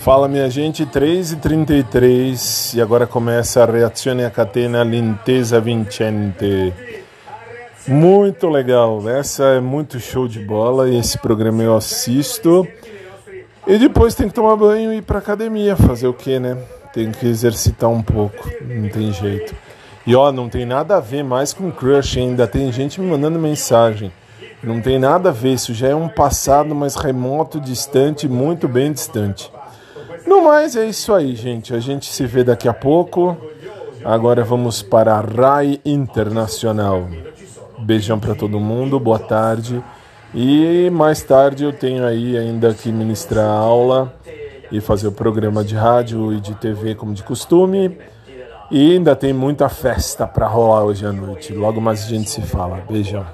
Fala minha gente, 3h33 e agora começa a Reazione a Catena Lintesa Vincente. Muito legal, essa é muito show de bola e esse programa eu assisto. E depois tem que tomar banho e ir pra academia, fazer o que, né? Tem que exercitar um pouco, não tem jeito. E ó, não tem nada a ver mais com crush ainda, tem gente me mandando mensagem. Não tem nada a ver, isso já é um passado mais remoto, distante, muito bem distante. No mais, é isso aí, gente. A gente se vê daqui a pouco. Agora vamos para a RAI Internacional. Beijão para todo mundo, boa tarde. E mais tarde eu tenho aí ainda que ministrar aula e fazer o programa de rádio e de TV como de costume. E ainda tem muita festa para rolar hoje à noite. Logo mais a gente se fala. Beijão.